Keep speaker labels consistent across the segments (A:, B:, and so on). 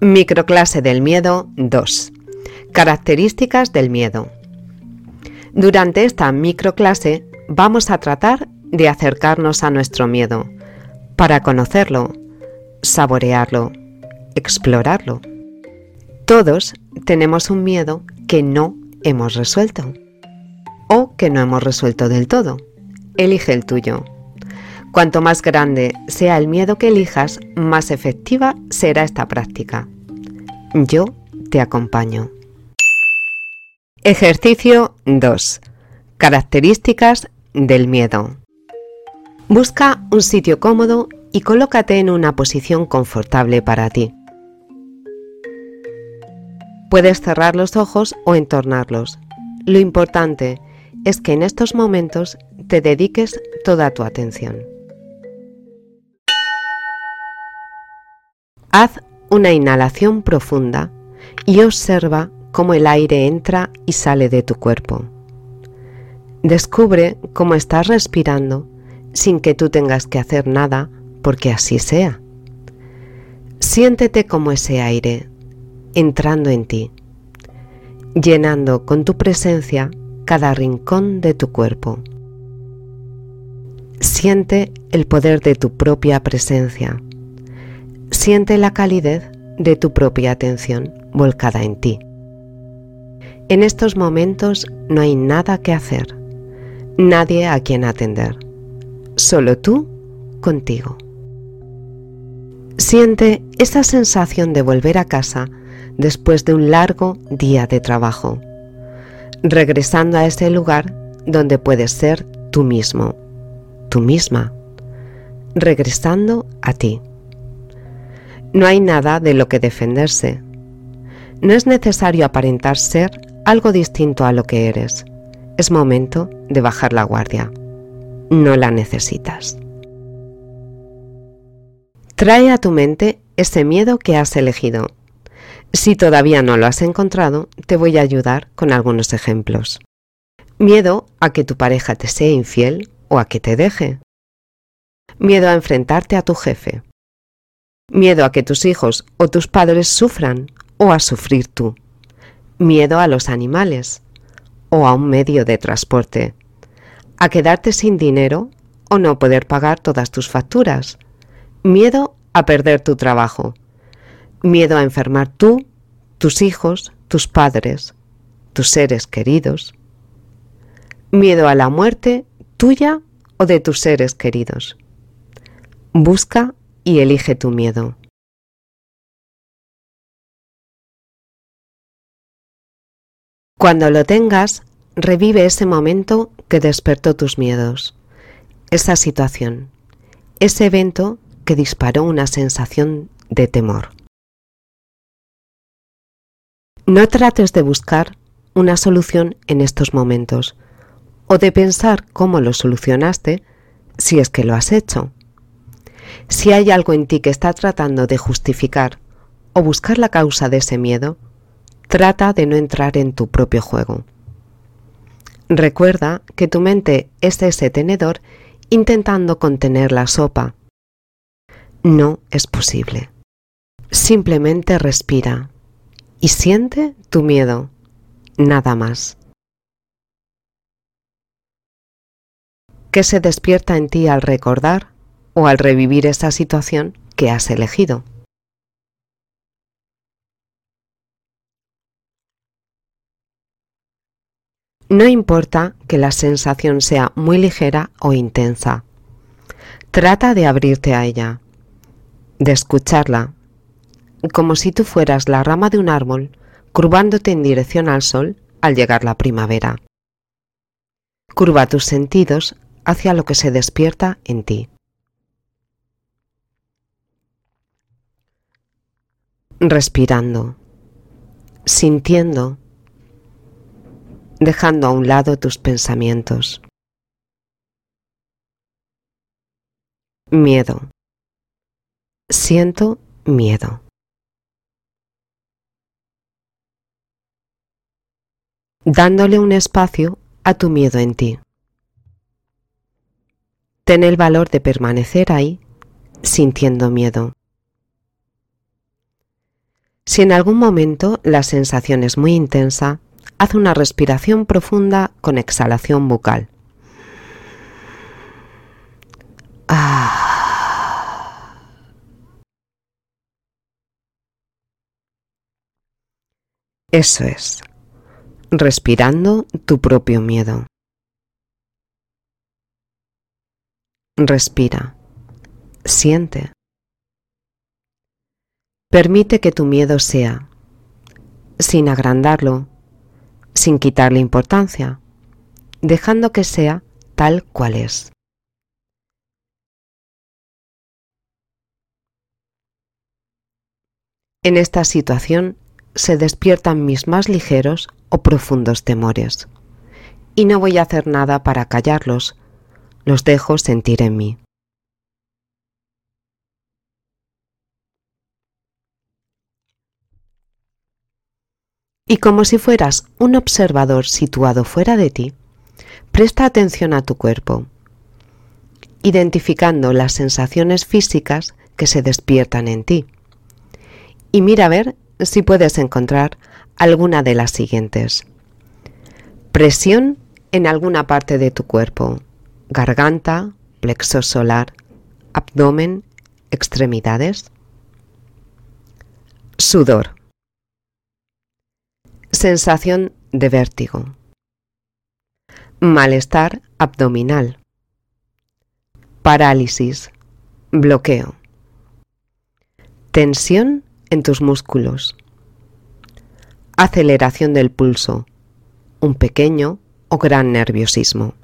A: Microclase del miedo 2. Características del miedo. Durante esta microclase vamos a tratar de acercarnos a nuestro miedo para conocerlo, saborearlo, explorarlo. Todos tenemos un miedo que no hemos resuelto o que no hemos resuelto del todo. Elige el tuyo. Cuanto más grande sea el miedo que elijas, más efectiva será esta práctica. Yo te acompaño. Ejercicio 2. Características del miedo. Busca un sitio cómodo y colócate en una posición confortable para ti. Puedes cerrar los ojos o entornarlos. Lo importante es que en estos momentos te dediques toda tu atención. Haz una inhalación profunda y observa cómo el aire entra y sale de tu cuerpo. Descubre cómo estás respirando sin que tú tengas que hacer nada porque así sea. Siéntete como ese aire entrando en ti, llenando con tu presencia cada rincón de tu cuerpo. Siente el poder de tu propia presencia. Siente la calidez de tu propia atención volcada en ti. En estos momentos no hay nada que hacer, nadie a quien atender, solo tú contigo. Siente esa sensación de volver a casa después de un largo día de trabajo, regresando a ese lugar donde puedes ser tú mismo, tú misma, regresando a ti. No hay nada de lo que defenderse. No es necesario aparentar ser algo distinto a lo que eres. Es momento de bajar la guardia. No la necesitas. Trae a tu mente ese miedo que has elegido. Si todavía no lo has encontrado, te voy a ayudar con algunos ejemplos. Miedo a que tu pareja te sea infiel o a que te deje. Miedo a enfrentarte a tu jefe. Miedo a que tus hijos o tus padres sufran o a sufrir tú. Miedo a los animales o a un medio de transporte, a quedarte sin dinero o no poder pagar todas tus facturas, miedo a perder tu trabajo, miedo a enfermar tú, tus hijos, tus padres, tus seres queridos, miedo a la muerte tuya o de tus seres queridos. Busca y elige tu miedo. Cuando lo tengas, revive ese momento que despertó tus miedos, esa situación, ese evento que disparó una sensación de temor. No trates de buscar una solución en estos momentos o de pensar cómo lo solucionaste si es que lo has hecho. Si hay algo en ti que está tratando de justificar o buscar la causa de ese miedo, Trata de no entrar en tu propio juego. Recuerda que tu mente es ese tenedor intentando contener la sopa. No es posible. Simplemente respira y siente tu miedo, nada más. ¿Qué se despierta en ti al recordar o al revivir esa situación que has elegido? No importa que la sensación sea muy ligera o intensa. Trata de abrirte a ella, de escucharla, como si tú fueras la rama de un árbol curvándote en dirección al sol al llegar la primavera. Curva tus sentidos hacia lo que se despierta en ti. Respirando, sintiendo dejando a un lado tus pensamientos. Miedo. Siento miedo. Dándole un espacio a tu miedo en ti. Ten el valor de permanecer ahí sintiendo miedo. Si en algún momento la sensación es muy intensa, haz una respiración profunda con exhalación bucal. Ah. Eso es, respirando tu propio miedo. Respira, siente. Permite que tu miedo sea, sin agrandarlo, sin quitarle importancia, dejando que sea tal cual es. En esta situación se despiertan mis más ligeros o profundos temores, y no voy a hacer nada para callarlos, los dejo sentir en mí. Y como si fueras un observador situado fuera de ti, presta atención a tu cuerpo, identificando las sensaciones físicas que se despiertan en ti. Y mira a ver si puedes encontrar alguna de las siguientes. Presión en alguna parte de tu cuerpo, garganta, plexo solar, abdomen, extremidades. Sudor Sensación de vértigo. Malestar abdominal. Parálisis. Bloqueo. Tensión en tus músculos. Aceleración del pulso. Un pequeño o gran nerviosismo.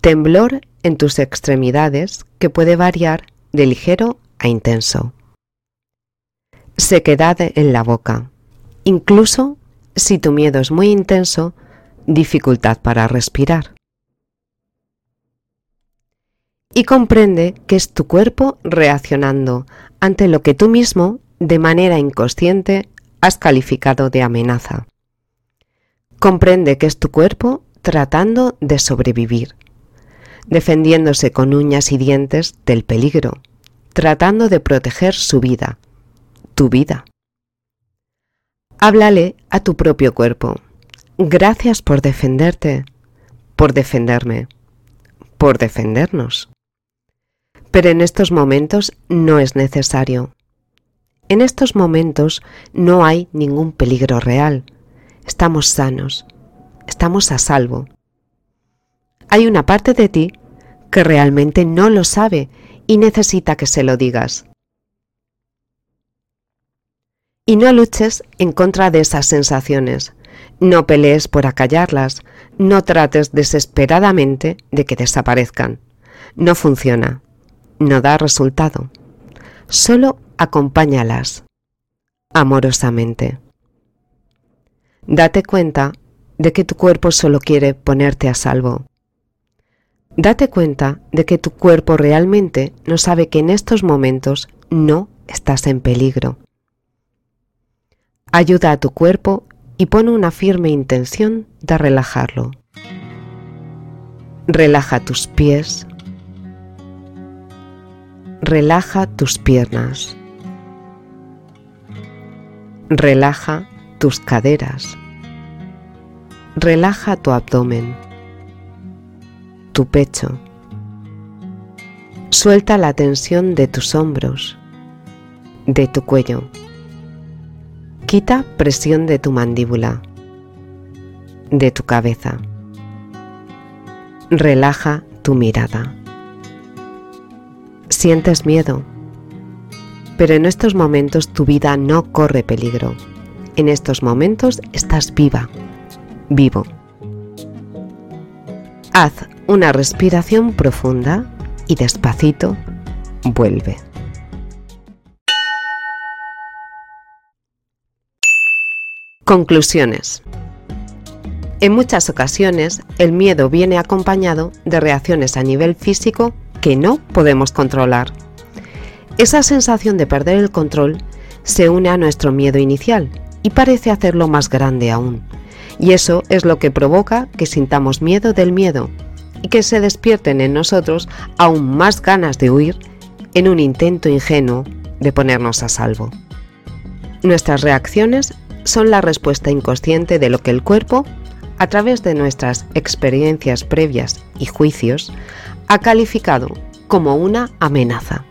A: Temblor en tus extremidades que puede variar de ligero a intenso. Sequedad en la boca Incluso si tu miedo es muy intenso, dificultad para respirar. Y comprende que es tu cuerpo reaccionando ante lo que tú mismo, de manera inconsciente, has calificado de amenaza. Comprende que es tu cuerpo tratando de sobrevivir, defendiéndose con uñas y dientes del peligro, tratando de proteger su vida, tu vida. Háblale a tu propio cuerpo. Gracias por defenderte, por defenderme, por defendernos. Pero en estos momentos no es necesario. En estos momentos no hay ningún peligro real. Estamos sanos, estamos a salvo. Hay una parte de ti que realmente no lo sabe y necesita que se lo digas y no luches en contra de esas sensaciones. No pelees por acallarlas, no trates desesperadamente de que desaparezcan. No funciona, no da resultado. Solo acompáñalas amorosamente. Date cuenta de que tu cuerpo solo quiere ponerte a salvo. Date cuenta de que tu cuerpo realmente no sabe que en estos momentos no estás en peligro. Ayuda a tu cuerpo y pone una firme intención de relajarlo. Relaja tus pies. Relaja tus piernas. Relaja tus caderas. Relaja tu abdomen. Tu pecho. Suelta la tensión de tus hombros, de tu cuello Quita presión de tu mandíbula, de tu cabeza. Relaja tu mirada. Sientes miedo, pero en estos momentos tu vida no corre peligro. En estos momentos estás viva, vivo. Haz una respiración profunda y despacito vuelve. Conclusiones. En muchas ocasiones, el miedo viene acompañado de reacciones a nivel físico que no podemos controlar. Esa sensación de perder el control se une a nuestro miedo inicial y parece hacerlo más grande aún. Y eso es lo que provoca que sintamos miedo del miedo y que se despierten en nosotros aún más ganas de huir en un intento ingenuo de ponernos a salvo. Nuestras reacciones son la respuesta inconsciente de lo que el cuerpo, a través de nuestras experiencias previas y juicios, ha calificado como una amenaza.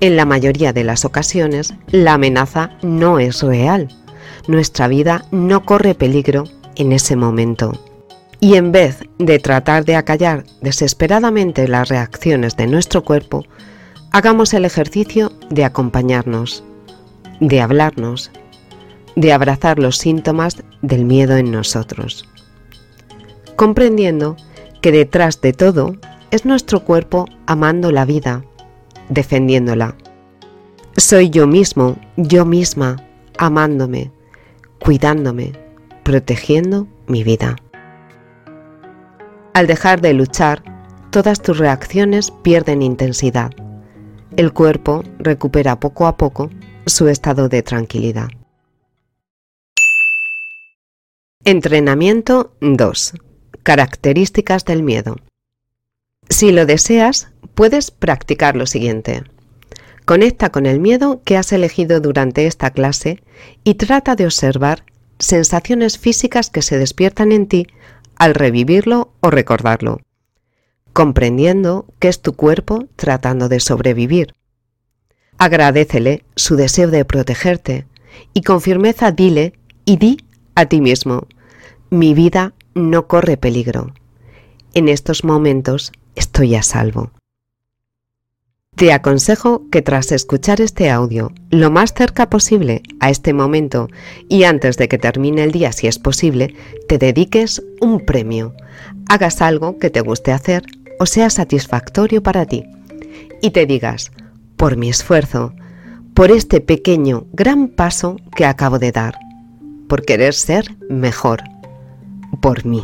A: En la mayoría de las ocasiones, la amenaza no es real. Nuestra vida no corre peligro en ese momento. Y en vez de tratar de acallar desesperadamente las reacciones de nuestro cuerpo, hagamos el ejercicio de acompañarnos, de hablarnos, de abrazar los síntomas del miedo en nosotros, comprendiendo que detrás de todo es nuestro cuerpo amando la vida, defendiéndola. Soy yo mismo, yo misma, amándome, cuidándome, protegiendo mi vida. Al dejar de luchar, todas tus reacciones pierden intensidad. El cuerpo recupera poco a poco su estado de tranquilidad. Entrenamiento 2. Características del miedo. Si lo deseas, puedes practicar lo siguiente. Conecta con el miedo que has elegido durante esta clase y trata de observar sensaciones físicas que se despiertan en ti al revivirlo o recordarlo, comprendiendo que es tu cuerpo tratando de sobrevivir. Agradecele su deseo de protegerte y con firmeza dile y di a ti mismo, mi vida no corre peligro. En estos momentos estoy a salvo. Te aconsejo que tras escuchar este audio lo más cerca posible a este momento y antes de que termine el día si es posible, te dediques un premio, hagas algo que te guste hacer o sea satisfactorio para ti y te digas, por mi esfuerzo, por este pequeño, gran paso que acabo de dar, por querer ser mejor, por mí.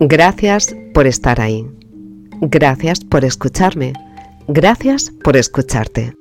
A: Gracias por estar ahí. Gracias por escucharme. Gracias por escucharte.